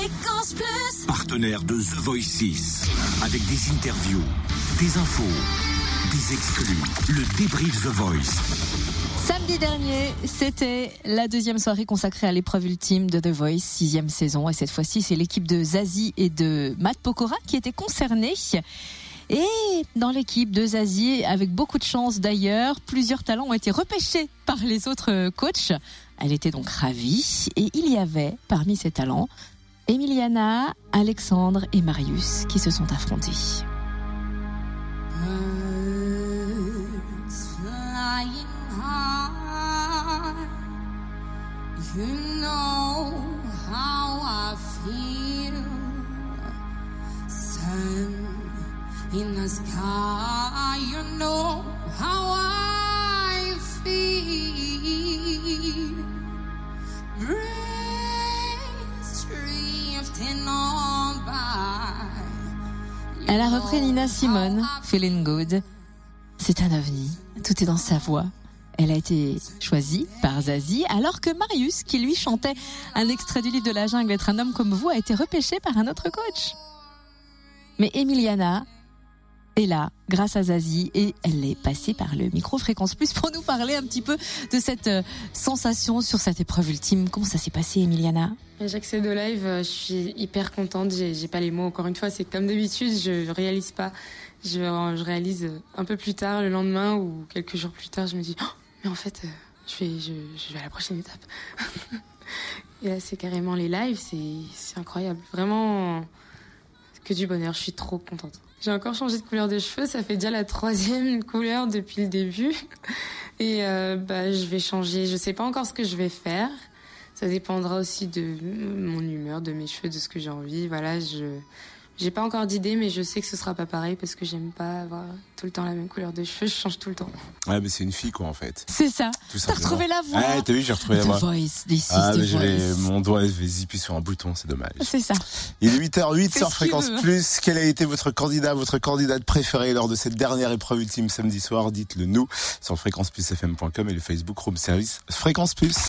Fréquence Plus. Partenaire de The Voice 6. Avec des interviews, des infos, des exclus. Le débrief The Voice. Samedi dernier, c'était la deuxième soirée consacrée à l'épreuve ultime de The Voice, sixième saison. Et cette fois-ci, c'est l'équipe de Zazie et de Matt Pokora qui étaient concernés. Et dans l'équipe de Zazie, avec beaucoup de chance d'ailleurs, plusieurs talents ont été repêchés par les autres coachs. Elle était donc ravie. Et il y avait, parmi ces talents, Emiliana, Alexandre et Marius qui se sont affrontés. Elle a repris Nina Simone, Feeling Good. C'est un ovni. Tout est dans sa voix. Elle a été choisie par Zazie, alors que Marius, qui lui chantait un extrait du livre de la jungle, être un homme comme vous, a été repêché par un autre coach. Mais Emiliana est là, grâce à Zazie, et elle est passée par le micro Fréquence Plus pour nous parler un petit peu de cette euh, sensation sur cette épreuve ultime. Comment ça s'est passé, Emiliana? J'accède au live, euh, je suis hyper contente, j'ai pas les mots. Encore une fois, c'est comme d'habitude, je réalise pas. Je, je réalise un peu plus tard, le lendemain ou quelques jours plus tard, je me dis, Oh, mais en fait, euh, je vais, je, vais à la prochaine étape. Et là, c'est carrément les lives, c'est incroyable. Vraiment, du bonheur, je suis trop contente. J'ai encore changé de couleur de cheveux, ça fait déjà la troisième couleur depuis le début. Et euh, bah, je vais changer, je sais pas encore ce que je vais faire. Ça dépendra aussi de mon humeur, de mes cheveux, de ce que j'ai envie. Voilà, je j'ai pas encore d'idée, mais je sais que ce sera pas pareil parce que j'aime pas avoir tout le temps la même couleur de cheveux. Je change tout le temps. Ouais, mais c'est une fille, quoi, en fait. C'est ça. T'as retrouvé la voix. Ouais, t'as vu, j'ai retrouvé la voix. Voice, this is Ah, the voice. mon doigt, je vais zipper sur un bouton, c'est dommage. C'est ça. Il est 8h08 Fais sur Fréquence hein. Plus. Quel a été votre candidat, votre candidate préférée lors de cette dernière épreuve ultime samedi soir? Dites-le nous sur fréquenceplusfm.com et le Facebook Room Service Fréquence Plus.